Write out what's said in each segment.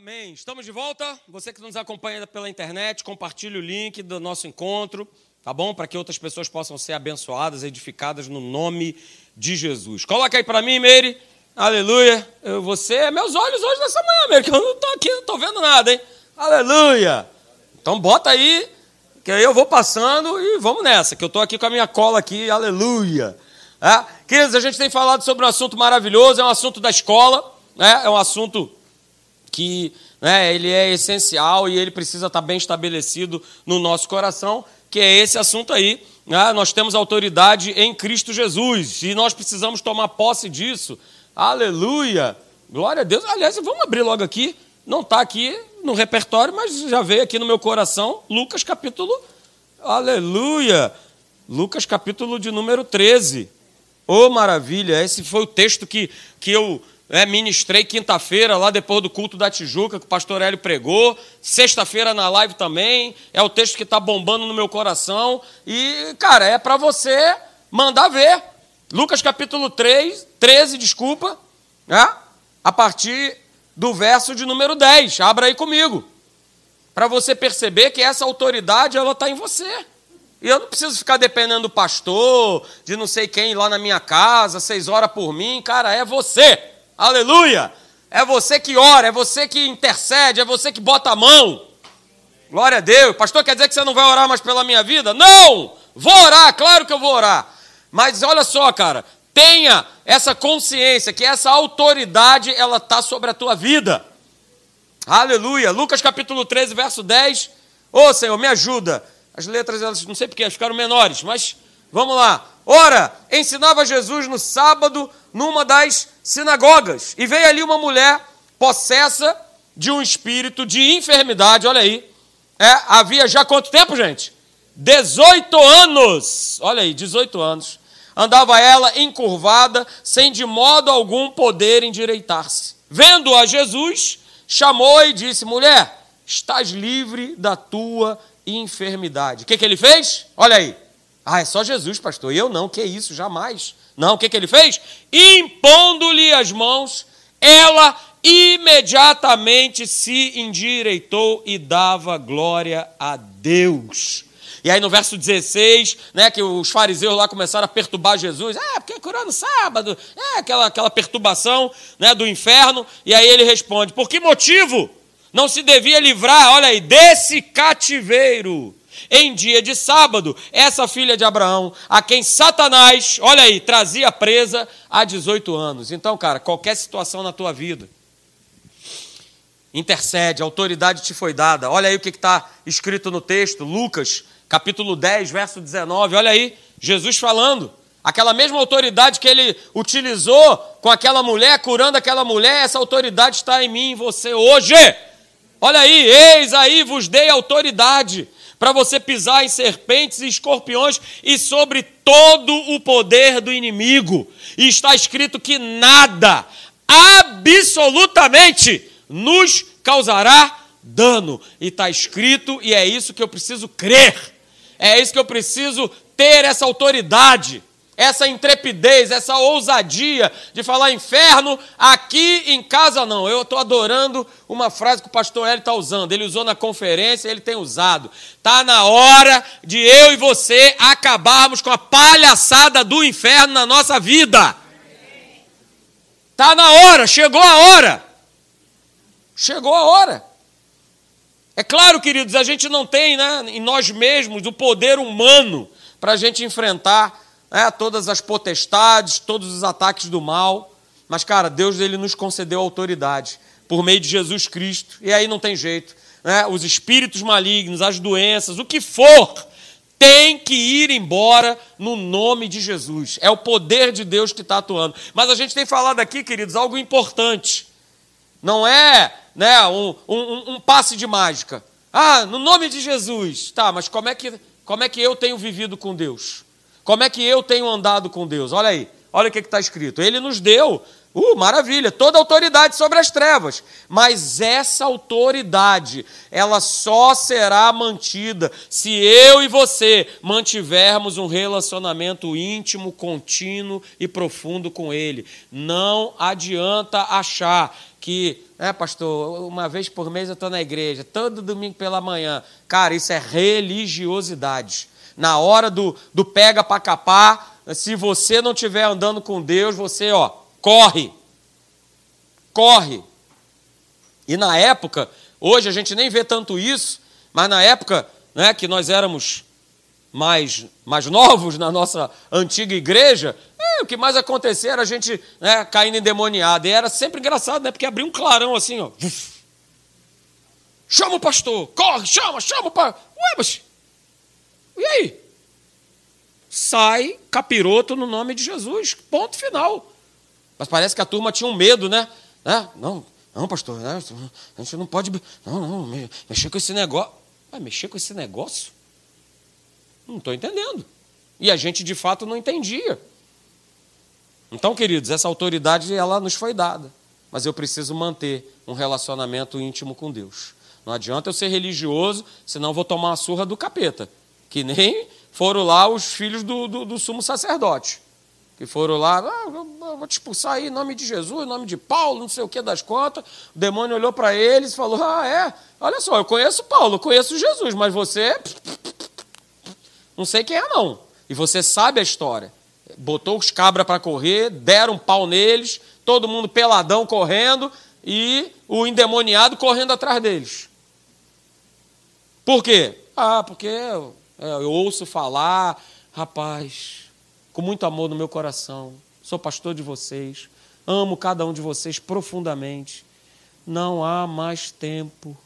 Amém. Estamos de volta. Você que nos acompanha pela internet, compartilhe o link do nosso encontro, tá bom? Para que outras pessoas possam ser abençoadas, edificadas no nome de Jesus. Coloca aí para mim, Meire. Aleluia. Eu, você é meus olhos hoje nessa manhã, Meire, que eu não estou aqui, não estou vendo nada, hein? Aleluia. Então bota aí, que aí eu vou passando e vamos nessa, que eu estou aqui com a minha cola aqui. Aleluia. É? Queridos, a gente tem falado sobre um assunto maravilhoso, é um assunto da escola, né? é um assunto que né, ele é essencial e ele precisa estar bem estabelecido no nosso coração, que é esse assunto aí. Né? Nós temos autoridade em Cristo Jesus e nós precisamos tomar posse disso. Aleluia! Glória a Deus. Aliás, vamos abrir logo aqui. Não está aqui no repertório, mas já veio aqui no meu coração. Lucas capítulo. Aleluia! Lucas capítulo de número 13. Oh, maravilha! Esse foi o texto que, que eu é, ministrei quinta-feira, lá depois do culto da Tijuca, que o pastor Hélio pregou. Sexta-feira na live também. É o texto que está bombando no meu coração. E, cara, é para você mandar ver. Lucas capítulo 3, 13, desculpa. Né? A partir do verso de número 10. Abra aí comigo. Para você perceber que essa autoridade ela está em você. E eu não preciso ficar dependendo do pastor, de não sei quem lá na minha casa, seis horas por mim. Cara, é você. Aleluia! É você que ora, é você que intercede, é você que bota a mão. Glória a Deus. Pastor, quer dizer que você não vai orar mais pela minha vida? Não! Vou orar, claro que eu vou orar. Mas olha só, cara, tenha essa consciência que essa autoridade ela está sobre a tua vida. Aleluia. Lucas capítulo 13, verso 10. Ô oh, Senhor, me ajuda. As letras, elas não sei porque ficaram menores, mas vamos lá. Ora, ensinava Jesus no sábado numa das sinagogas. E veio ali uma mulher possessa de um espírito de enfermidade, olha aí. É, havia já quanto tempo, gente? 18 anos. Olha aí, 18 anos. Andava ela encurvada, sem de modo algum poder endireitar-se. Vendo a Jesus, chamou e disse: Mulher, estás livre da tua enfermidade. O que, que ele fez? Olha aí. Ah, é só Jesus, pastor. Eu não, que isso, jamais. Não, o que, que ele fez? Impondo-lhe as mãos, ela imediatamente se endireitou e dava glória a Deus. E aí no verso 16, né, que os fariseus lá começaram a perturbar Jesus, ah, porque curou no sábado, é aquela, aquela perturbação né, do inferno, e aí ele responde, por que motivo não se devia livrar, olha aí, desse cativeiro? Em dia de sábado, essa filha de Abraão, a quem Satanás, olha aí, trazia presa há 18 anos. Então, cara, qualquer situação na tua vida, intercede, a autoridade te foi dada. Olha aí o que está escrito no texto, Lucas, capítulo 10, verso 19. Olha aí, Jesus falando. Aquela mesma autoridade que ele utilizou com aquela mulher, curando aquela mulher, essa autoridade está em mim, em você hoje. Olha aí, eis aí vos dei autoridade para você pisar em serpentes e escorpiões e sobre todo o poder do inimigo. E está escrito que nada, absolutamente, nos causará dano. E está escrito, e é isso que eu preciso crer, é isso que eu preciso ter essa autoridade essa intrepidez, essa ousadia de falar inferno, aqui em casa não. Eu estou adorando uma frase que o pastor Hélio está usando. Ele usou na conferência, ele tem usado. Está na hora de eu e você acabarmos com a palhaçada do inferno na nossa vida. Está na hora, chegou a hora. Chegou a hora. É claro, queridos, a gente não tem né, em nós mesmos o poder humano para a gente enfrentar é, todas as potestades, todos os ataques do mal. Mas, cara, Deus ele nos concedeu autoridade por meio de Jesus Cristo. E aí não tem jeito. Né? Os espíritos malignos, as doenças, o que for, tem que ir embora no nome de Jesus. É o poder de Deus que está atuando. Mas a gente tem falado aqui, queridos, algo importante. Não é né, um, um, um passe de mágica. Ah, no nome de Jesus. Tá, mas como é que, como é que eu tenho vivido com Deus? Como é que eu tenho andado com Deus? Olha aí, olha o que está escrito. Ele nos deu, uh, maravilha, toda autoridade sobre as trevas. Mas essa autoridade, ela só será mantida se eu e você mantivermos um relacionamento íntimo, contínuo e profundo com Ele. Não adianta achar que, é, pastor, uma vez por mês eu estou na igreja, todo domingo pela manhã. Cara, isso é religiosidade. Na hora do, do pega para capar, se você não estiver andando com Deus, você, ó, corre. Corre. E na época, hoje a gente nem vê tanto isso, mas na época né, que nós éramos mais, mais novos na nossa antiga igreja, é, o que mais acontecia era a gente né, caindo endemoniado. E era sempre engraçado, né? Porque abria um clarão assim, ó. Chama o pastor, corre, chama, chama o pastor. Ué, mas. E aí? Sai capiroto no nome de Jesus. Ponto final. Mas parece que a turma tinha um medo, né? né? Não, não, pastor, né? a gente não pode. Não, não, mexer com esse negócio. Vai mexer com esse negócio? Não estou entendendo. E a gente de fato não entendia. Então, queridos, essa autoridade ela nos foi dada, mas eu preciso manter um relacionamento íntimo com Deus. Não adianta eu ser religioso, senão vou tomar uma surra do capeta, que nem foram lá os filhos do, do, do sumo sacerdote, que foram lá, ah, vou te expulsar aí em nome de Jesus, em nome de Paulo, não sei o que das contas. O demônio olhou para eles e falou: Ah, é, olha só, eu conheço Paulo, conheço Jesus, mas você não sei quem é, não. E você sabe a história. Botou os cabras para correr, deram um pau neles, todo mundo peladão correndo e o endemoniado correndo atrás deles. Por quê? Ah, porque eu, eu ouço falar, rapaz, com muito amor no meu coração, sou pastor de vocês, amo cada um de vocês profundamente. Não há mais tempo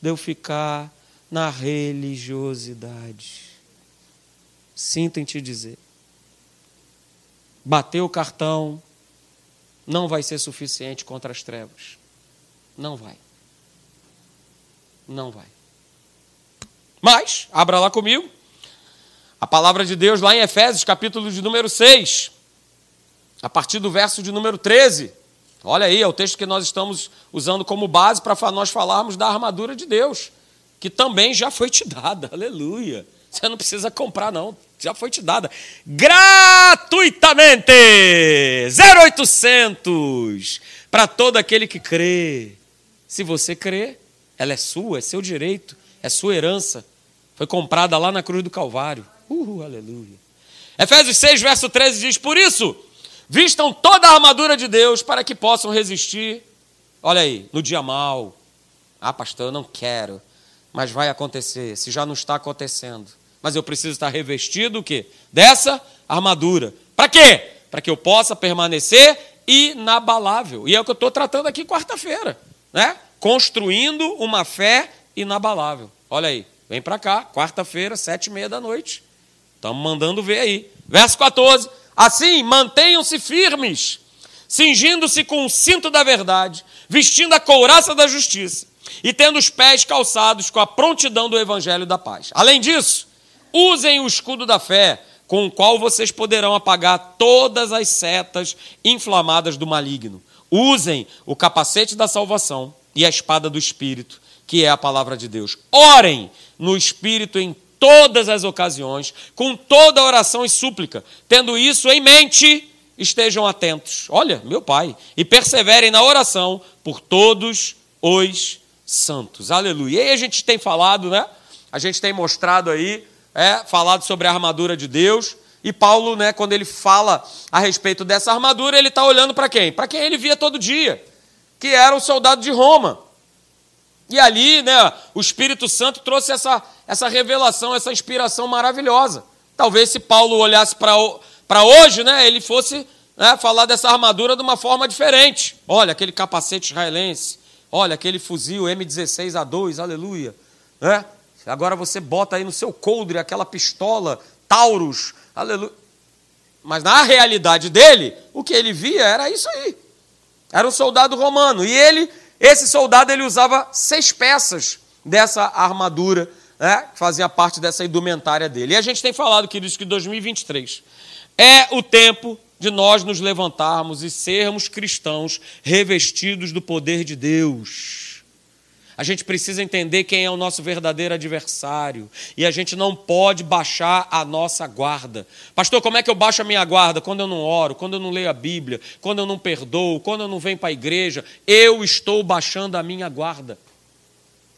de eu ficar na religiosidade. Sinto em te dizer. Bater o cartão não vai ser suficiente contra as trevas. Não vai. Não vai. Mas, abra lá comigo. A palavra de Deus lá em Efésios, capítulo de número 6, a partir do verso de número 13. Olha aí, é o texto que nós estamos usando como base para nós falarmos da armadura de Deus, que também já foi te dada. Aleluia. Você não precisa comprar, não. Já foi te dada. Gratuitamente! 0800 para todo aquele que crê. Se você crê, ela é sua, é seu direito, é sua herança. Foi comprada lá na cruz do Calvário. Uhul, aleluia. Efésios 6, verso 13 diz: Por isso, vistam toda a armadura de Deus para que possam resistir. Olha aí, no dia mal. Ah, pastor, eu não quero. Mas vai acontecer, se já não está acontecendo mas eu preciso estar revestido o quê? Dessa armadura. Para quê? Para que eu possa permanecer inabalável. E é o que eu estou tratando aqui quarta-feira, né? Construindo uma fé inabalável. Olha aí, vem para cá, quarta-feira, sete e meia da noite. Estamos mandando ver aí. Verso 14. Assim, mantenham-se firmes, cingindo-se com o cinto da verdade, vestindo a couraça da justiça e tendo os pés calçados com a prontidão do evangelho da paz. Além disso, Usem o escudo da fé, com o qual vocês poderão apagar todas as setas inflamadas do maligno. Usem o capacete da salvação e a espada do Espírito, que é a palavra de Deus. Orem no Espírito em todas as ocasiões, com toda oração e súplica. Tendo isso em mente, estejam atentos. Olha, meu Pai, e perseverem na oração por todos os santos. Aleluia. E aí a gente tem falado, né? A gente tem mostrado aí é, falado sobre a armadura de Deus. E Paulo, né, quando ele fala a respeito dessa armadura, ele está olhando para quem? Para quem ele via todo dia, que era o soldado de Roma. E ali, né, o Espírito Santo trouxe essa, essa revelação, essa inspiração maravilhosa. Talvez se Paulo olhasse para hoje, né, ele fosse né, falar dessa armadura de uma forma diferente. Olha, aquele capacete israelense, olha, aquele fuzil M16A2, aleluia. Né? Agora você bota aí no seu coldre aquela pistola, Taurus, aleluia. Mas na realidade dele, o que ele via era isso aí. Era um soldado romano. E ele, esse soldado, ele usava seis peças dessa armadura, né, que fazia parte dessa indumentária dele. E a gente tem falado, queridos, que 2023 é o tempo de nós nos levantarmos e sermos cristãos revestidos do poder de Deus. A gente precisa entender quem é o nosso verdadeiro adversário. E a gente não pode baixar a nossa guarda. Pastor, como é que eu baixo a minha guarda? Quando eu não oro, quando eu não leio a Bíblia, quando eu não perdoo, quando eu não venho para a igreja. Eu estou baixando a minha guarda.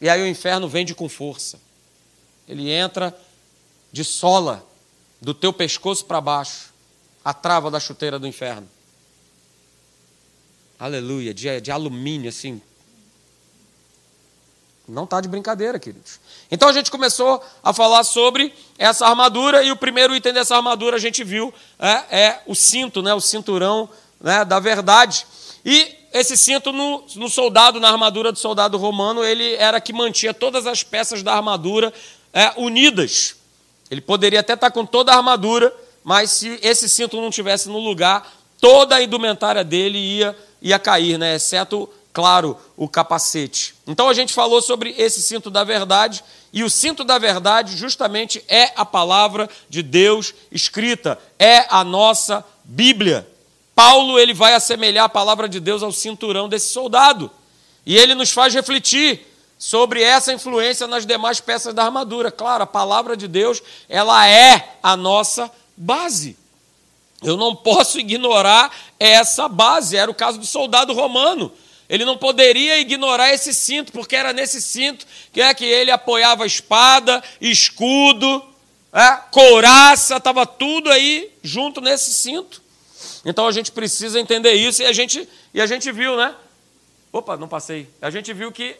E aí o inferno vende com força. Ele entra de sola, do teu pescoço para baixo, a trava da chuteira do inferno. Aleluia, de, de alumínio, assim, não está de brincadeira, queridos. Então a gente começou a falar sobre essa armadura, e o primeiro item dessa armadura a gente viu é, é o cinto, né, o cinturão né, da verdade. E esse cinto no, no, soldado, na armadura do soldado romano, ele era que mantinha todas as peças da armadura é, unidas. Ele poderia até estar com toda a armadura, mas se esse cinto não tivesse no lugar, toda a indumentária dele ia, ia cair, né, exceto claro, o capacete. Então a gente falou sobre esse cinto da verdade, e o cinto da verdade justamente é a palavra de Deus escrita, é a nossa Bíblia. Paulo ele vai assemelhar a palavra de Deus ao cinturão desse soldado. E ele nos faz refletir sobre essa influência nas demais peças da armadura. Claro, a palavra de Deus, ela é a nossa base. Eu não posso ignorar essa base. Era o caso do soldado romano. Ele não poderia ignorar esse cinto, porque era nesse cinto que é que ele apoiava espada, escudo, é, couraça, estava tudo aí junto nesse cinto. Então a gente precisa entender isso e a gente, e a gente viu, né? Opa, não passei. A gente viu que,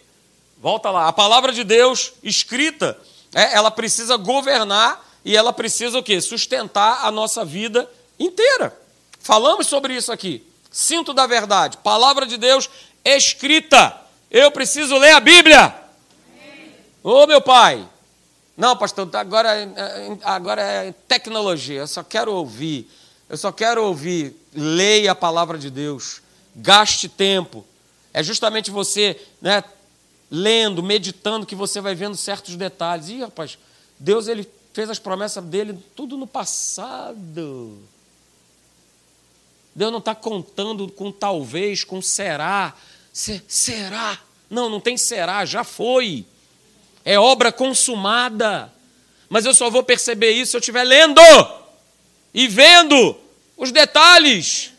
volta lá, a palavra de Deus escrita, é, ela precisa governar e ela precisa o quê? Sustentar a nossa vida inteira. Falamos sobre isso aqui. Cinto da verdade, palavra de Deus escrita. Eu preciso ler a Bíblia. Ô oh, meu pai. Não, pastor, agora, agora é tecnologia. Eu só quero ouvir. Eu só quero ouvir. Leia a palavra de Deus. Gaste tempo. É justamente você, né, lendo, meditando, que você vai vendo certos detalhes. Ih, rapaz, Deus ele fez as promessas dele tudo no passado. Deus não está contando com talvez, com será. Será? Não, não tem será, já foi. É obra consumada. Mas eu só vou perceber isso se eu estiver lendo e vendo os detalhes.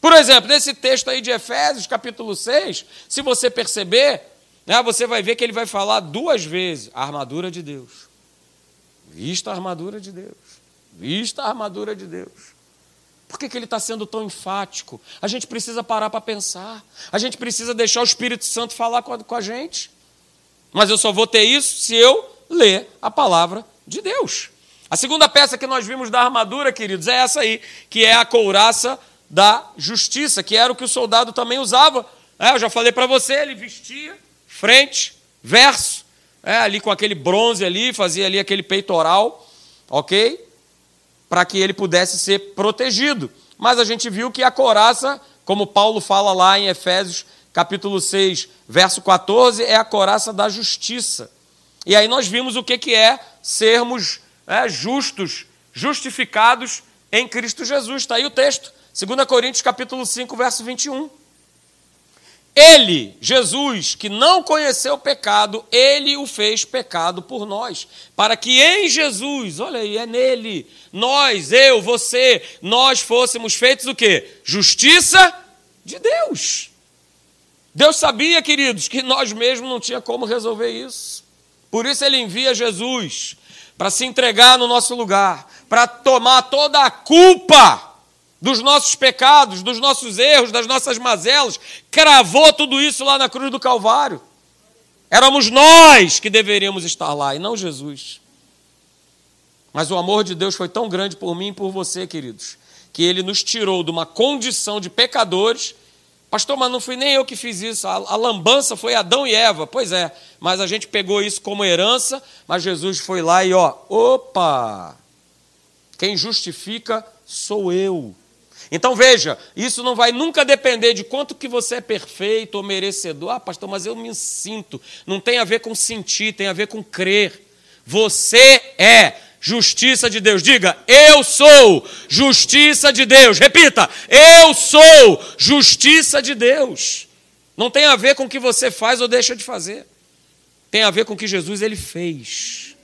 Por exemplo, nesse texto aí de Efésios, capítulo 6, se você perceber, né, você vai ver que ele vai falar duas vezes a armadura de Deus. Vista a armadura de Deus. Vista a armadura de Deus. Por que, que ele está sendo tão enfático? A gente precisa parar para pensar. A gente precisa deixar o Espírito Santo falar com a, com a gente. Mas eu só vou ter isso se eu ler a palavra de Deus. A segunda peça que nós vimos da armadura, queridos, é essa aí, que é a couraça da justiça, que era o que o soldado também usava. É, eu já falei para você, ele vestia frente, verso, é, ali com aquele bronze ali, fazia ali aquele peitoral, ok? Para que ele pudesse ser protegido. Mas a gente viu que a coraça, como Paulo fala lá em Efésios capítulo 6, verso 14, é a coraça da justiça. E aí nós vimos o que, que é sermos é, justos, justificados em Cristo Jesus. Está aí o texto, 2 Coríntios capítulo 5, verso 21. Ele, Jesus, que não conheceu o pecado, ele o fez pecado por nós, para que em Jesus, olha aí, é nele, nós, eu, você, nós fôssemos feitos o quê? Justiça de Deus. Deus sabia, queridos, que nós mesmos não tinha como resolver isso. Por isso ele envia Jesus para se entregar no nosso lugar, para tomar toda a culpa dos nossos pecados, dos nossos erros, das nossas mazelas, cravou tudo isso lá na cruz do Calvário. Éramos nós que deveríamos estar lá e não Jesus. Mas o amor de Deus foi tão grande por mim e por você, queridos, que ele nos tirou de uma condição de pecadores. Pastor, mas não fui nem eu que fiz isso. A, a lambança foi Adão e Eva. Pois é, mas a gente pegou isso como herança, mas Jesus foi lá e ó, opa! Quem justifica sou eu. Então veja, isso não vai nunca depender de quanto que você é perfeito ou merecedor. Ah, pastor, mas eu me sinto. Não tem a ver com sentir, tem a ver com crer. Você é justiça de Deus. Diga, eu sou justiça de Deus. Repita, eu sou justiça de Deus. Não tem a ver com o que você faz ou deixa de fazer. Tem a ver com o que Jesus ele fez.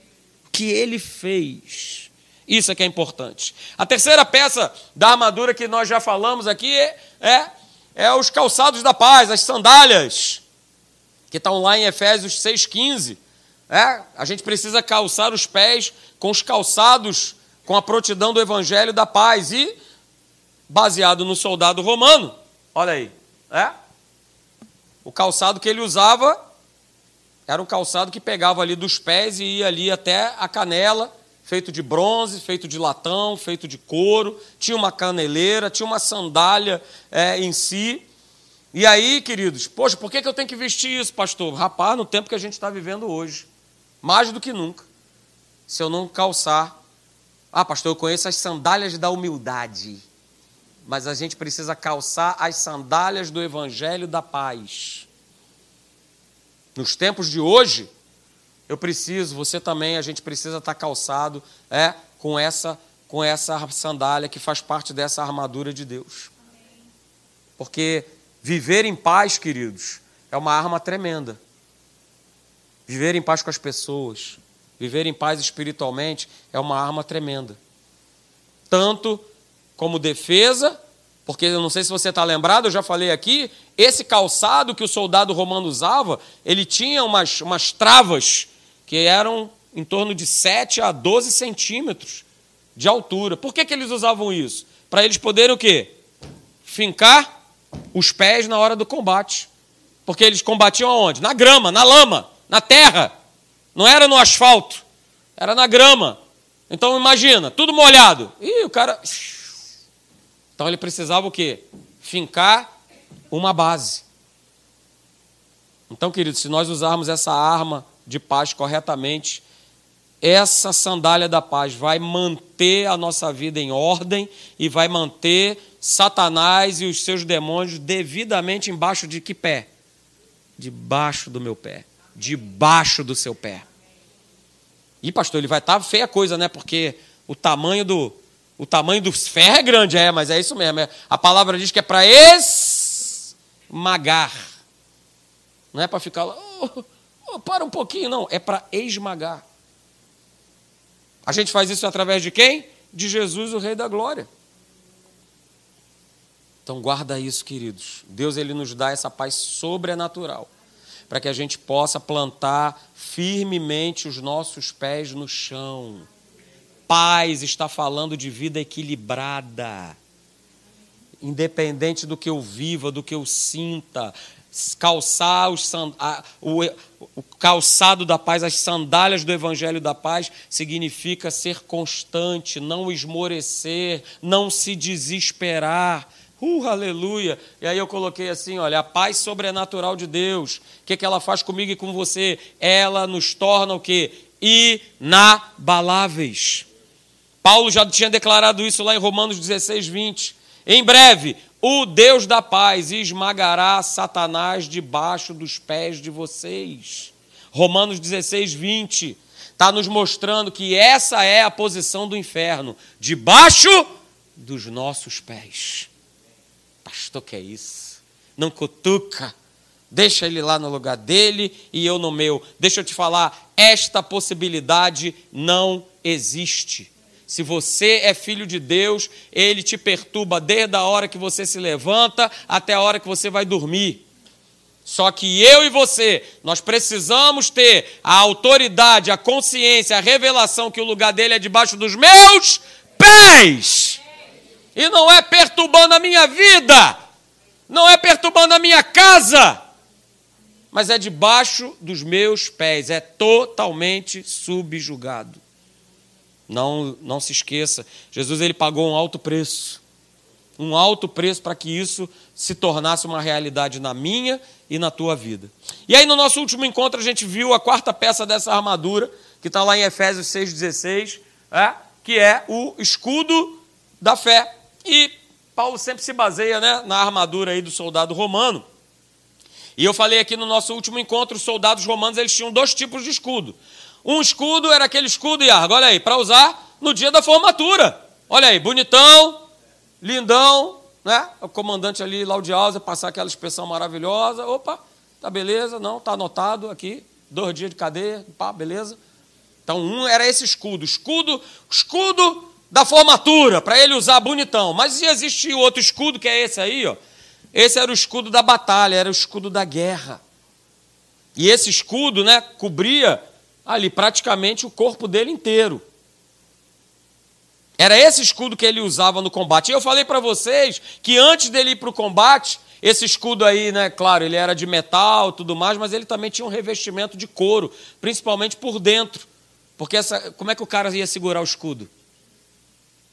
O que ele fez. Isso é que é importante. A terceira peça da armadura que nós já falamos aqui é, é, é os calçados da paz, as sandálias, que estão lá em Efésios 6,15. É, a gente precisa calçar os pés com os calçados, com a prontidão do evangelho da paz. E, baseado no soldado romano, olha aí, é, o calçado que ele usava era um calçado que pegava ali dos pés e ia ali até a canela, feito de bronze, feito de latão, feito de couro, tinha uma caneleira, tinha uma sandália é, em si. E aí, queridos, poxa, por que, que eu tenho que vestir isso, pastor? Rapaz, no tempo que a gente está vivendo hoje, mais do que nunca, se eu não calçar. Ah, pastor, eu conheço as sandálias da humildade, mas a gente precisa calçar as sandálias do evangelho da paz. Nos tempos de hoje, eu preciso, você também, a gente precisa estar calçado é, com essa com essa sandália que faz parte dessa armadura de Deus. Porque viver em paz, queridos, é uma arma tremenda. Viver em paz com as pessoas, viver em paz espiritualmente é uma arma tremenda. Tanto como defesa porque eu não sei se você está lembrado, eu já falei aqui, esse calçado que o soldado romano usava, ele tinha umas, umas travas que eram em torno de 7 a 12 centímetros de altura. Por que, que eles usavam isso? Para eles poderem o quê? Fincar os pés na hora do combate. Porque eles combatiam aonde? Na grama, na lama, na terra. Não era no asfalto, era na grama. Então imagina, tudo molhado. E o cara então ele precisava o quê? Fincar uma base. Então, querido, se nós usarmos essa arma de paz corretamente, essa sandália da paz vai manter a nossa vida em ordem e vai manter Satanás e os seus demônios devidamente embaixo de que pé? Debaixo do meu pé. Debaixo do seu pé. E, pastor, ele vai estar feia a coisa, né? Porque o tamanho do, o tamanho do ferro é grande, é, mas é isso mesmo. É, a palavra diz que é para esmagar. Não é para ficar lá, oh, oh, para um pouquinho, não. É para esmagar. A gente faz isso através de quem? De Jesus, o Rei da Glória. Então guarda isso, queridos. Deus ele nos dá essa paz sobrenatural para que a gente possa plantar firmemente os nossos pés no chão paz está falando de vida equilibrada. Independente do que eu viva, do que eu sinta, calçar os, o, o calçado da paz, as sandálias do evangelho da paz, significa ser constante, não esmorecer, não se desesperar. Uh, aleluia! E aí eu coloquei assim: olha, a paz sobrenatural de Deus. O que, que ela faz comigo e com você? Ela nos torna o quê? Inabaláveis. Paulo já tinha declarado isso lá em Romanos 16, 20. Em breve, o Deus da paz esmagará Satanás debaixo dos pés de vocês. Romanos 16, 20. Está nos mostrando que essa é a posição do inferno debaixo dos nossos pés. Pastor, que é isso? Não cutuca. Deixa ele lá no lugar dele e eu no meu. Deixa eu te falar, esta possibilidade não existe. Se você é filho de Deus, ele te perturba desde a hora que você se levanta até a hora que você vai dormir. Só que eu e você, nós precisamos ter a autoridade, a consciência, a revelação que o lugar dele é debaixo dos meus pés. E não é perturbando a minha vida, não é perturbando a minha casa, mas é debaixo dos meus pés, é totalmente subjugado. Não, não se esqueça, Jesus ele pagou um alto preço. Um alto preço para que isso se tornasse uma realidade na minha e na tua vida. E aí, no nosso último encontro, a gente viu a quarta peça dessa armadura, que está lá em Efésios 6,16, é, que é o escudo da fé. E Paulo sempre se baseia né, na armadura aí do soldado romano. E eu falei aqui no nosso último encontro, os soldados romanos eles tinham dois tipos de escudo. Um escudo era aquele escudo, Iargo, olha aí, para usar no dia da formatura. Olha aí, bonitão, lindão, né? O comandante ali, Laudiausa, passar aquela inspeção maravilhosa. Opa, tá beleza, não, tá anotado aqui. Dois dias de cadeia, pá, beleza. Então, um era esse escudo. Escudo, escudo da formatura, para ele usar bonitão. Mas existia outro escudo, que é esse aí, ó. Esse era o escudo da batalha, era o escudo da guerra. E esse escudo, né, cobria ali praticamente o corpo dele inteiro. Era esse escudo que ele usava no combate. E eu falei para vocês que antes dele ir para o combate, esse escudo aí, né, claro, ele era de metal tudo mais, mas ele também tinha um revestimento de couro, principalmente por dentro. Porque essa, como é que o cara ia segurar o escudo?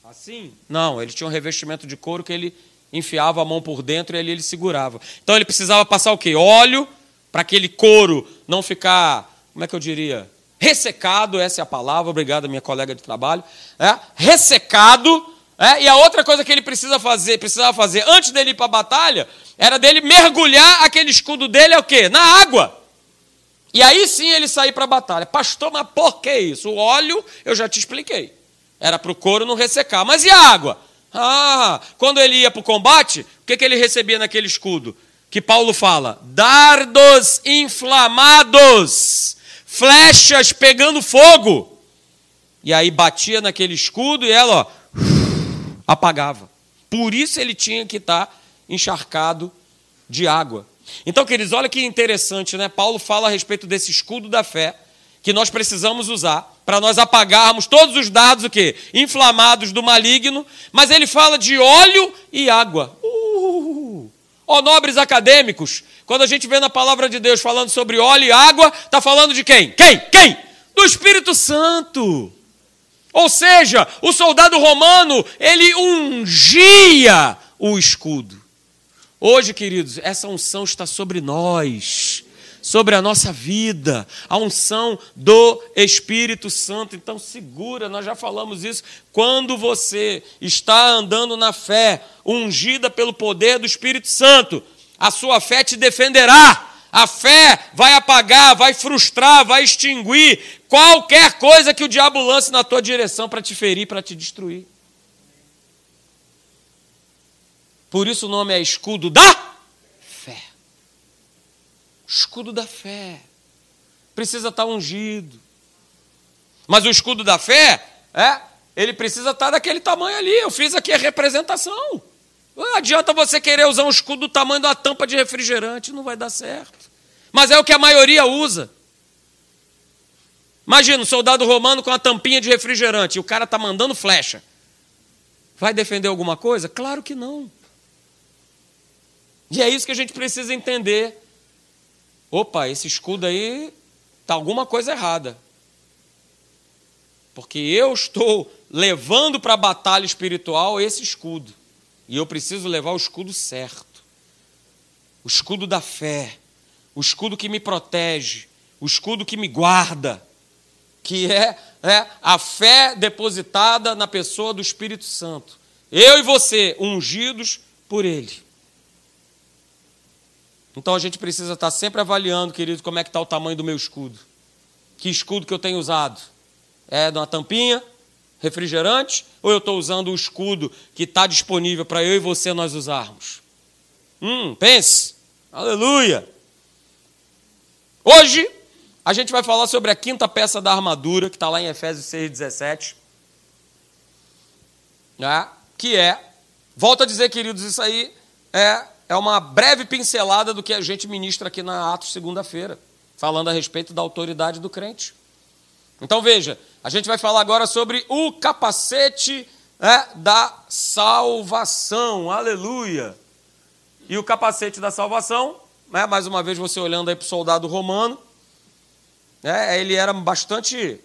Assim? Não, ele tinha um revestimento de couro que ele enfiava a mão por dentro e ali ele segurava. Então ele precisava passar o quê? Óleo para aquele couro não ficar, como é que eu diria? Ressecado, essa é a palavra, obrigado, minha colega de trabalho, é, ressecado, é, e a outra coisa que ele precisa fazer, precisava fazer antes dele ir para a batalha, era dele mergulhar aquele escudo dele, é o quê? Na água. E aí sim ele sair para a batalha. Pastor, mas por que isso? O óleo, eu já te expliquei. Era para o couro não ressecar. Mas e a água? Ah, quando ele ia para o combate, o que, que ele recebia naquele escudo? Que Paulo fala: dardos inflamados flechas pegando fogo. E aí batia naquele escudo e ela ó, apagava. Por isso ele tinha que estar encharcado de água. Então, queridos, olha que interessante, né? Paulo fala a respeito desse escudo da fé que nós precisamos usar para nós apagarmos todos os dardos o quê? inflamados do maligno, mas ele fala de óleo e água. Uh! Ó nobres acadêmicos, quando a gente vê na palavra de Deus falando sobre óleo e água, está falando de quem? Quem? Quem? Do Espírito Santo. Ou seja, o soldado romano, ele ungia o escudo. Hoje, queridos, essa unção está sobre nós, sobre a nossa vida, a unção do Espírito Santo. Então, segura, nós já falamos isso. Quando você está andando na fé, ungida pelo poder do Espírito Santo, a sua fé te defenderá. A fé vai apagar, vai frustrar, vai extinguir qualquer coisa que o diabo lance na tua direção para te ferir, para te destruir. Por isso o nome é escudo da. Escudo da fé. Precisa estar ungido. Mas o escudo da fé, é, ele precisa estar daquele tamanho ali. Eu fiz aqui a representação. Não adianta você querer usar um escudo do tamanho uma tampa de refrigerante, não vai dar certo. Mas é o que a maioria usa. Imagina um soldado romano com uma tampinha de refrigerante e o cara está mandando flecha. Vai defender alguma coisa? Claro que não. E é isso que a gente precisa entender. Opa, esse escudo aí está alguma coisa errada. Porque eu estou levando para a batalha espiritual esse escudo. E eu preciso levar o escudo certo. O escudo da fé. O escudo que me protege. O escudo que me guarda. Que é, é a fé depositada na pessoa do Espírito Santo. Eu e você, ungidos por Ele. Então a gente precisa estar sempre avaliando, querido, como é que está o tamanho do meu escudo. Que escudo que eu tenho usado? É de uma tampinha? refrigerante ou eu estou usando o escudo que está disponível para eu e você nós usarmos? Hum, pense. Aleluia. Hoje a gente vai falar sobre a quinta peça da armadura, que está lá em Efésios 6,17. Né? Que é, volto a dizer, queridos, isso aí é, é uma breve pincelada do que a gente ministra aqui na Atos segunda-feira, falando a respeito da autoridade do crente. Então veja, a gente vai falar agora sobre o capacete é, da salvação. Aleluia! E o capacete da salvação, né, mais uma vez você olhando aí para o soldado romano, né, ele era bastante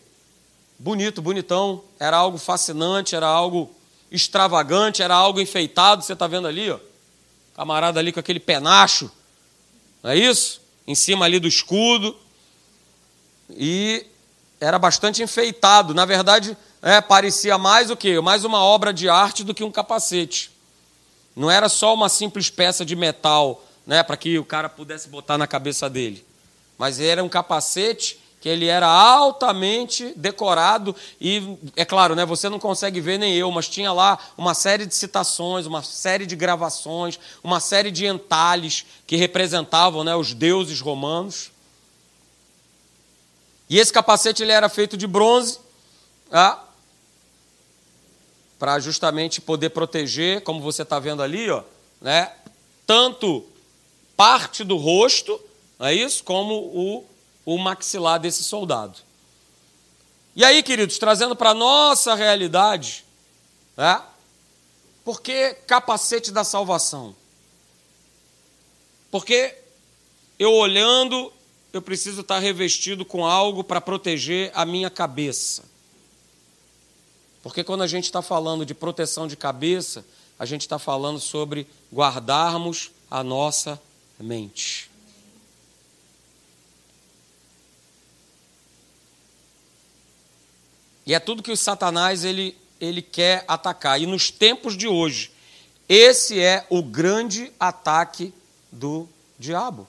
bonito, bonitão, era algo fascinante, era algo extravagante, era algo enfeitado. Você está vendo ali, ó, camarada ali com aquele penacho, não é isso? Em cima ali do escudo. E era bastante enfeitado. Na verdade, é, parecia mais o quê? Mais uma obra de arte do que um capacete. Não era só uma simples peça de metal, né, para que o cara pudesse botar na cabeça dele. Mas era um capacete que ele era altamente decorado e é claro, né, você não consegue ver nem eu, mas tinha lá uma série de citações, uma série de gravações, uma série de entalhes que representavam, né, os deuses romanos. E esse capacete ele era feito de bronze, tá? para justamente poder proteger, como você está vendo ali, ó, né, tanto parte do rosto, é isso, como o o maxilar desse soldado. E aí, queridos, trazendo para a nossa realidade, né? por que capacete da salvação? Porque eu olhando, eu preciso estar revestido com algo para proteger a minha cabeça. Porque quando a gente está falando de proteção de cabeça, a gente está falando sobre guardarmos a nossa mente. E é tudo que o Satanás ele, ele quer atacar. E nos tempos de hoje, esse é o grande ataque do diabo.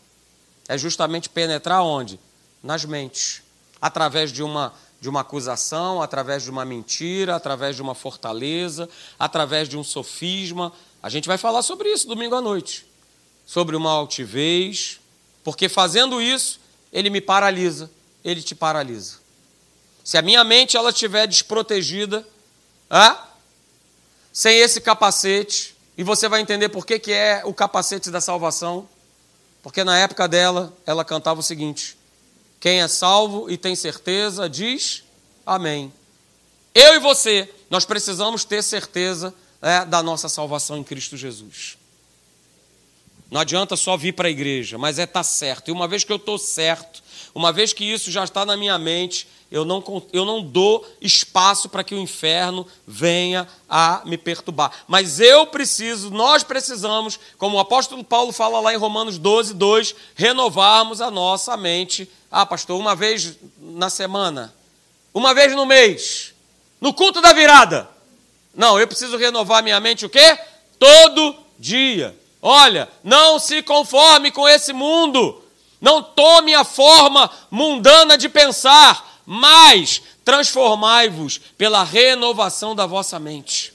É justamente penetrar onde? Nas mentes. Através de uma, de uma acusação, através de uma mentira, através de uma fortaleza, através de um sofisma. A gente vai falar sobre isso domingo à noite. Sobre uma altivez. Porque fazendo isso, ele me paralisa, ele te paralisa. Se a minha mente ela estiver desprotegida, sem esse capacete, e você vai entender por que, que é o capacete da salvação, porque na época dela, ela cantava o seguinte: Quem é salvo e tem certeza, diz amém. Eu e você, nós precisamos ter certeza é, da nossa salvação em Cristo Jesus. Não adianta só vir para a igreja, mas é estar tá certo. E uma vez que eu estou certo, uma vez que isso já está na minha mente, eu não, eu não dou espaço para que o inferno venha a me perturbar. Mas eu preciso, nós precisamos, como o apóstolo Paulo fala lá em Romanos 12, 2, renovarmos a nossa mente. Ah, pastor, uma vez na semana, uma vez no mês, no culto da virada. Não, eu preciso renovar minha mente o quê? Todo dia. Olha, não se conforme com esse mundo. Não tome a forma mundana de pensar mas transformai-vos pela renovação da vossa mente.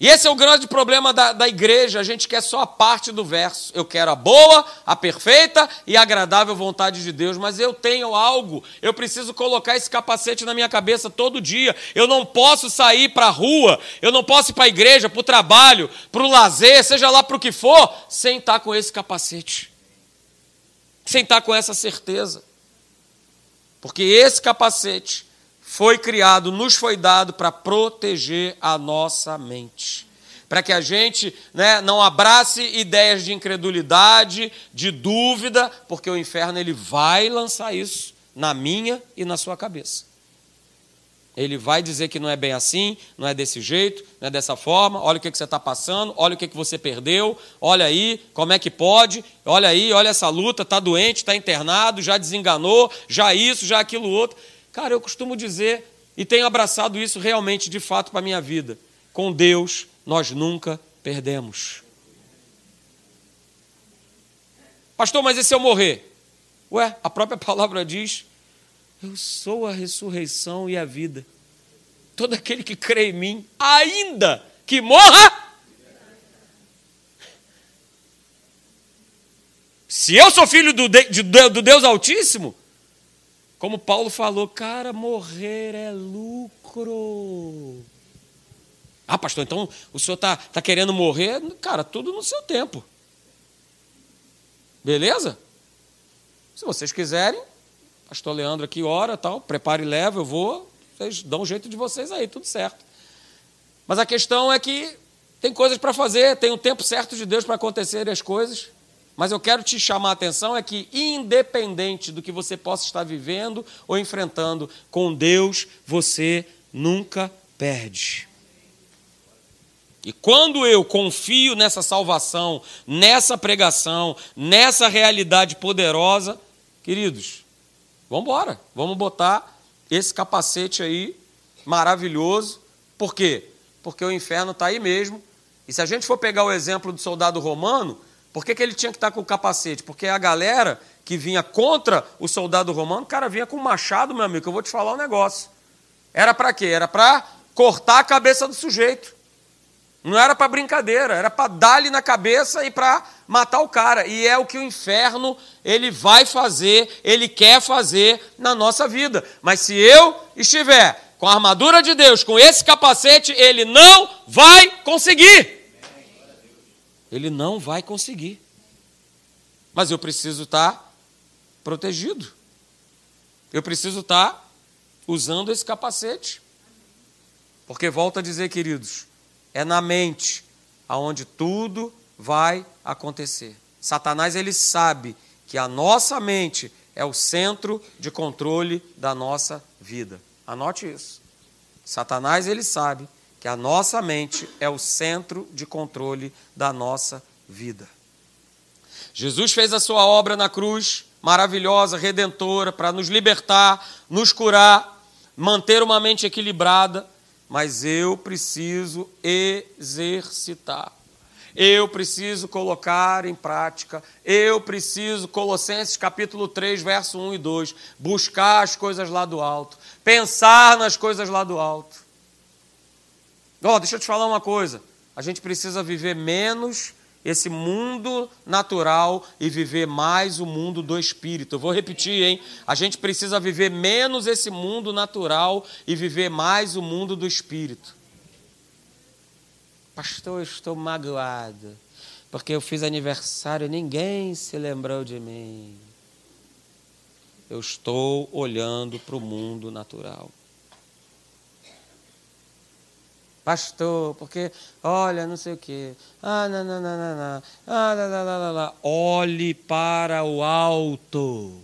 E esse é o grande problema da, da igreja, a gente quer só a parte do verso. Eu quero a boa, a perfeita e agradável vontade de Deus, mas eu tenho algo, eu preciso colocar esse capacete na minha cabeça todo dia. Eu não posso sair para a rua, eu não posso ir para a igreja, para o trabalho, para o lazer, seja lá para o que for, sem estar com esse capacete, sem estar com essa certeza. Porque esse capacete foi criado, nos foi dado para proteger a nossa mente. Para que a gente né, não abrace ideias de incredulidade, de dúvida, porque o inferno ele vai lançar isso na minha e na sua cabeça. Ele vai dizer que não é bem assim, não é desse jeito, não é dessa forma. Olha o que, que você está passando, olha o que, que você perdeu, olha aí, como é que pode, olha aí, olha essa luta, está doente, está internado, já desenganou, já isso, já aquilo outro. Cara, eu costumo dizer, e tenho abraçado isso realmente de fato para a minha vida: com Deus nós nunca perdemos. Pastor, mas e se eu morrer? Ué, a própria palavra diz eu sou a ressurreição e a vida. Todo aquele que crê em mim, ainda que morra, se eu sou filho do, de, do Deus Altíssimo, como Paulo falou, cara, morrer é lucro. Ah, pastor, então o senhor está tá querendo morrer? Cara, tudo no seu tempo. Beleza? Se vocês quiserem, pastor Leandro aqui ora, tal, prepare e leva, eu vou, vocês dão um jeito de vocês aí, tudo certo. Mas a questão é que tem coisas para fazer, tem um tempo certo de Deus para acontecerem as coisas. Mas eu quero te chamar a atenção é que independente do que você possa estar vivendo ou enfrentando, com Deus você nunca perde. E quando eu confio nessa salvação, nessa pregação, nessa realidade poderosa, queridos, Vamos embora, vamos botar esse capacete aí maravilhoso. Por quê? Porque o inferno está aí mesmo. E se a gente for pegar o exemplo do soldado romano, Por que, que ele tinha que estar com o capacete? Porque a galera que vinha contra o soldado romano, o cara vinha com machado, meu amigo, eu vou te falar um negócio. Era para quê? Era para cortar a cabeça do sujeito. Não era para brincadeira, era para dar-lhe na cabeça e para matar o cara. E é o que o inferno ele vai fazer, ele quer fazer na nossa vida. Mas se eu estiver com a armadura de Deus, com esse capacete, ele não vai conseguir. Ele não vai conseguir. Mas eu preciso estar protegido. Eu preciso estar usando esse capacete. Porque volta a dizer, queridos, é na mente aonde tudo vai acontecer. Satanás ele sabe que a nossa mente é o centro de controle da nossa vida. Anote isso. Satanás ele sabe que a nossa mente é o centro de controle da nossa vida. Jesus fez a sua obra na cruz, maravilhosa, redentora, para nos libertar, nos curar, manter uma mente equilibrada, mas eu preciso exercitar. Eu preciso colocar em prática, eu preciso, Colossenses capítulo 3, verso 1 e 2, buscar as coisas lá do alto, pensar nas coisas lá do alto. Oh, deixa eu te falar uma coisa, a gente precisa viver menos esse mundo natural e viver mais o mundo do espírito. Eu vou repetir, hein? A gente precisa viver menos esse mundo natural e viver mais o mundo do espírito. Pastor, eu estou magoado, porque eu fiz aniversário e ninguém se lembrou de mim. Eu estou olhando para o mundo natural pastor, porque, olha, não sei o quê. Ah, não, não, não, não, não. Ah, lá, lá, lá, lá. Olhe para o alto.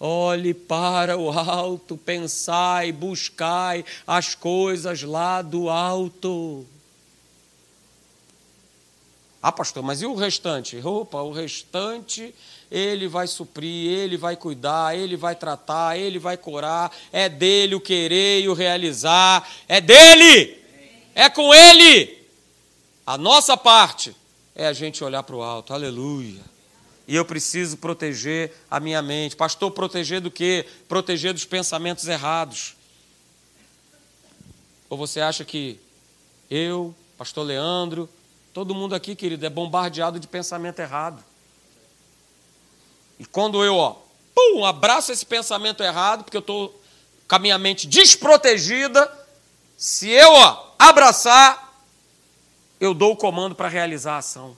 Olhe para o alto, pensai, buscai as coisas lá do alto. Ah, pastor, mas e o restante? Opa, o restante ele vai suprir, Ele vai cuidar, Ele vai tratar, Ele vai curar. É dele o querer e o realizar. É dele! É com Ele. A nossa parte é a gente olhar para o alto. Aleluia. E eu preciso proteger a minha mente. Pastor, proteger do quê? Proteger dos pensamentos errados. Ou você acha que eu, pastor Leandro, todo mundo aqui, querido, é bombardeado de pensamento errado. E quando eu, ó, pum, abraço esse pensamento errado, porque eu estou com a minha mente desprotegida, se eu, ó, abraçar, eu dou o comando para realizar a ação.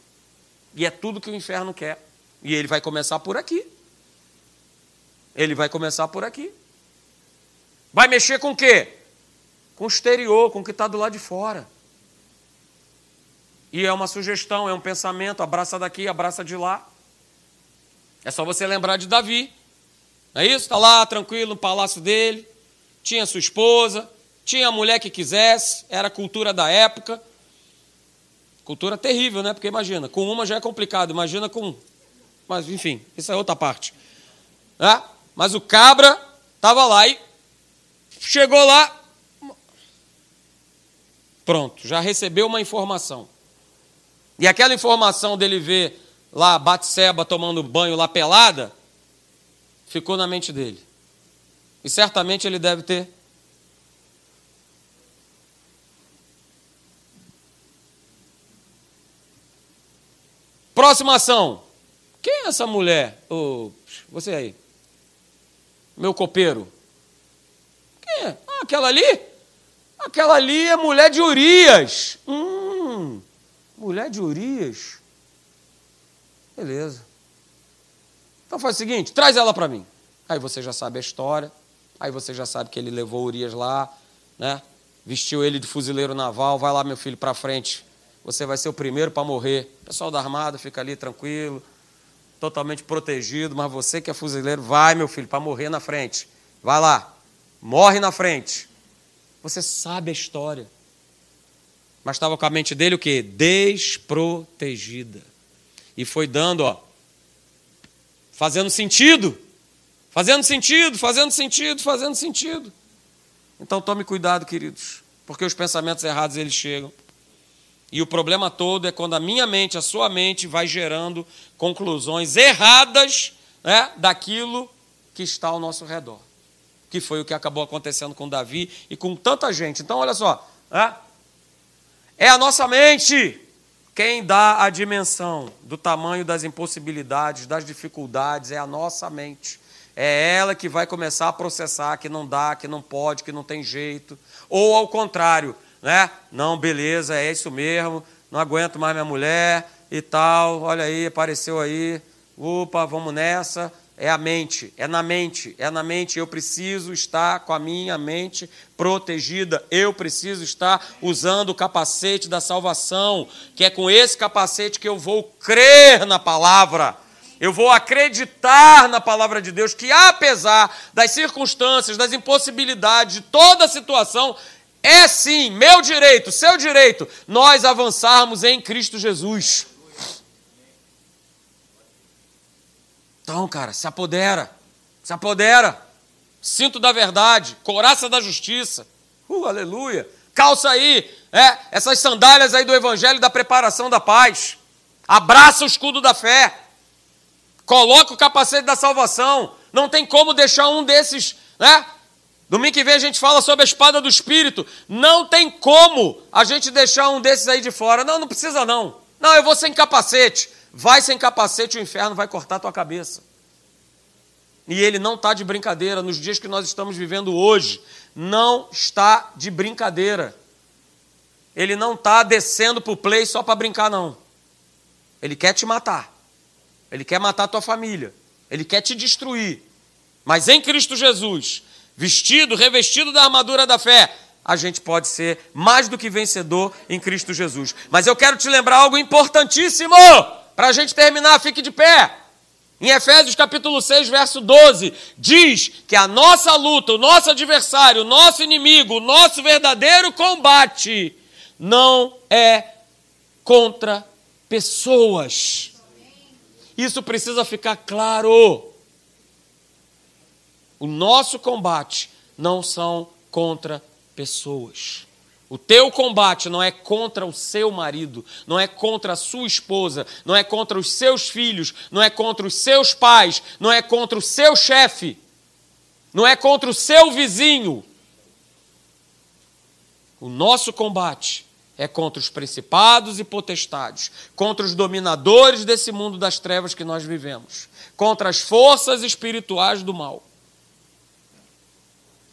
E é tudo que o inferno quer. E ele vai começar por aqui. Ele vai começar por aqui. Vai mexer com o quê? Com o exterior, com o que está do lado de fora. E é uma sugestão, é um pensamento, abraça daqui, abraça de lá. É só você lembrar de Davi. Não é isso? Está lá tranquilo no palácio dele, tinha sua esposa, tinha a mulher que quisesse, era cultura da época. Cultura terrível, né? Porque imagina, com uma já é complicado, imagina com. Mas enfim, isso é outra parte. É? Mas o cabra estava lá e chegou lá. Pronto, já recebeu uma informação. E aquela informação dele ver lá Batseba tomando banho lá pelada, ficou na mente dele. E certamente ele deve ter Próxima ação. Quem é essa mulher? Oh, você aí. Meu copeiro. Quem é? Ah, aquela ali? Aquela ali é mulher de Urias. Hum, mulher de Urias. Beleza. Então faz o seguinte, traz ela para mim. Aí você já sabe a história. Aí você já sabe que ele levou Urias lá, né? Vestiu ele de fuzileiro naval. Vai lá, meu filho, para frente você vai ser o primeiro para morrer. O pessoal da Armada fica ali tranquilo, totalmente protegido, mas você que é fuzileiro, vai, meu filho, para morrer na frente. Vai lá, morre na frente. Você sabe a história. Mas estava com a mente dele o quê? Desprotegida. E foi dando, ó, fazendo sentido. Fazendo sentido, fazendo sentido, fazendo sentido. Então tome cuidado, queridos, porque os pensamentos errados eles chegam. E o problema todo é quando a minha mente, a sua mente, vai gerando conclusões erradas né, daquilo que está ao nosso redor. Que foi o que acabou acontecendo com Davi e com tanta gente. Então, olha só. Né, é a nossa mente quem dá a dimensão do tamanho das impossibilidades, das dificuldades, é a nossa mente. É ela que vai começar a processar que não dá, que não pode, que não tem jeito. Ou ao contrário, né? Não, beleza, é isso mesmo, não aguento mais minha mulher e tal, olha aí, apareceu aí, opa, vamos nessa. É a mente, é na mente, é na mente. Eu preciso estar com a minha mente protegida. Eu preciso estar usando o capacete da salvação, que é com esse capacete que eu vou crer na palavra. Eu vou acreditar na palavra de Deus que, apesar das circunstâncias, das impossibilidades, de toda a situação, é sim meu direito, seu direito, nós avançarmos em Cristo Jesus. Então, cara, se apodera, se apodera. Cinto da verdade, coraça da justiça. Uh, aleluia. Calça aí, é, essas sandálias aí do evangelho da preparação da paz. Abraça o escudo da fé. Coloca o capacete da salvação. Não tem como deixar um desses, né? Domingo que vem a gente fala sobre a espada do Espírito. Não tem como a gente deixar um desses aí de fora. Não, não precisa não. Não, eu vou sem capacete. Vai sem capacete, o inferno vai cortar a tua cabeça. E ele não está de brincadeira. Nos dias que nós estamos vivendo hoje, não está de brincadeira. Ele não está descendo para o play só para brincar, não. Ele quer te matar. Ele quer matar a tua família. Ele quer te destruir. Mas em Cristo Jesus, vestido, revestido da armadura da fé, a gente pode ser mais do que vencedor em Cristo Jesus. Mas eu quero te lembrar algo importantíssimo para a gente terminar, fique de pé. Em Efésios capítulo 6, verso 12, diz que a nossa luta, o nosso adversário, o nosso inimigo, o nosso verdadeiro combate não é contra pessoas. Isso precisa ficar claro. O nosso combate não são contra pessoas. O teu combate não é contra o seu marido, não é contra a sua esposa, não é contra os seus filhos, não é contra os seus pais, não é contra o seu chefe, não é contra o seu vizinho. O nosso combate é contra os principados e potestades, contra os dominadores desse mundo das trevas que nós vivemos, contra as forças espirituais do mal.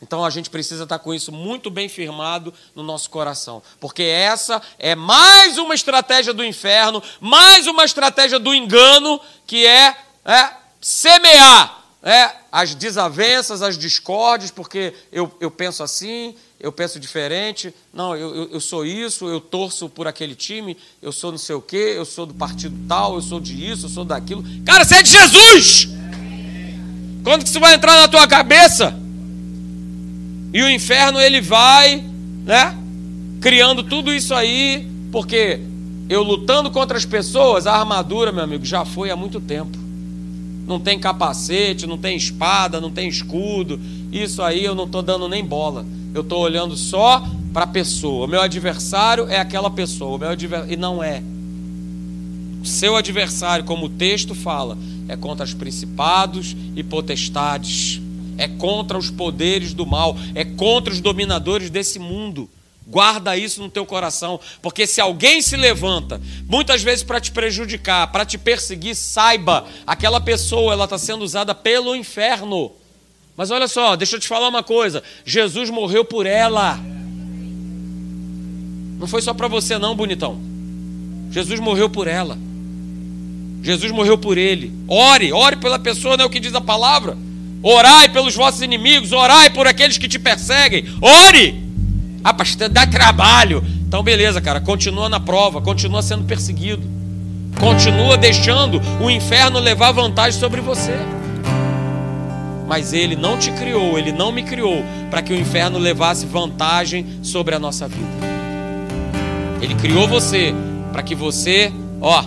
Então a gente precisa estar com isso muito bem firmado no nosso coração, porque essa é mais uma estratégia do inferno, mais uma estratégia do engano, que é, é semear é, as desavenças, as discórdias, porque eu, eu penso assim, eu penso diferente, não, eu, eu, sou isso, eu torço por aquele time, eu sou não sei o quê, eu sou do partido tal, eu sou de isso, eu sou daquilo. Cara, você é de Jesus! Quando que isso vai entrar na tua cabeça? E o inferno ele vai, né? Criando tudo isso aí, porque eu lutando contra as pessoas, a armadura, meu amigo, já foi há muito tempo. Não tem capacete, não tem espada, não tem escudo. Isso aí eu não estou dando nem bola. Eu estou olhando só para a pessoa. O meu adversário é aquela pessoa. O meu adver... E não é. O seu adversário, como o texto fala, é contra os principados e potestades é contra os poderes do mal, é contra os dominadores desse mundo. Guarda isso no teu coração, porque se alguém se levanta, muitas vezes para te prejudicar, para te perseguir, saiba, aquela pessoa ela está sendo usada pelo inferno. Mas olha só, deixa eu te falar uma coisa: Jesus morreu por ela. Não foi só para você, não, bonitão. Jesus morreu por ela. Jesus morreu por ele. Ore, ore pela pessoa, não é o que diz a palavra. Orai pelos vossos inimigos, orai por aqueles que te perseguem. Ore! Ah, pastor, dá trabalho. Então, beleza, cara, continua na prova, continua sendo perseguido. Continua deixando o inferno levar vantagem sobre você. Mas ele não te criou, ele não me criou para que o inferno levasse vantagem sobre a nossa vida. Ele criou você para que você, ó,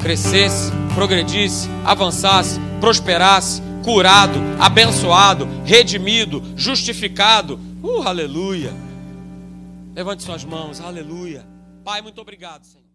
crescesse, progredisse, avançasse, prosperasse, curado, abençoado, redimido, justificado. Uh, aleluia. Levante suas mãos, aleluia. Pai, muito obrigado, Senhor.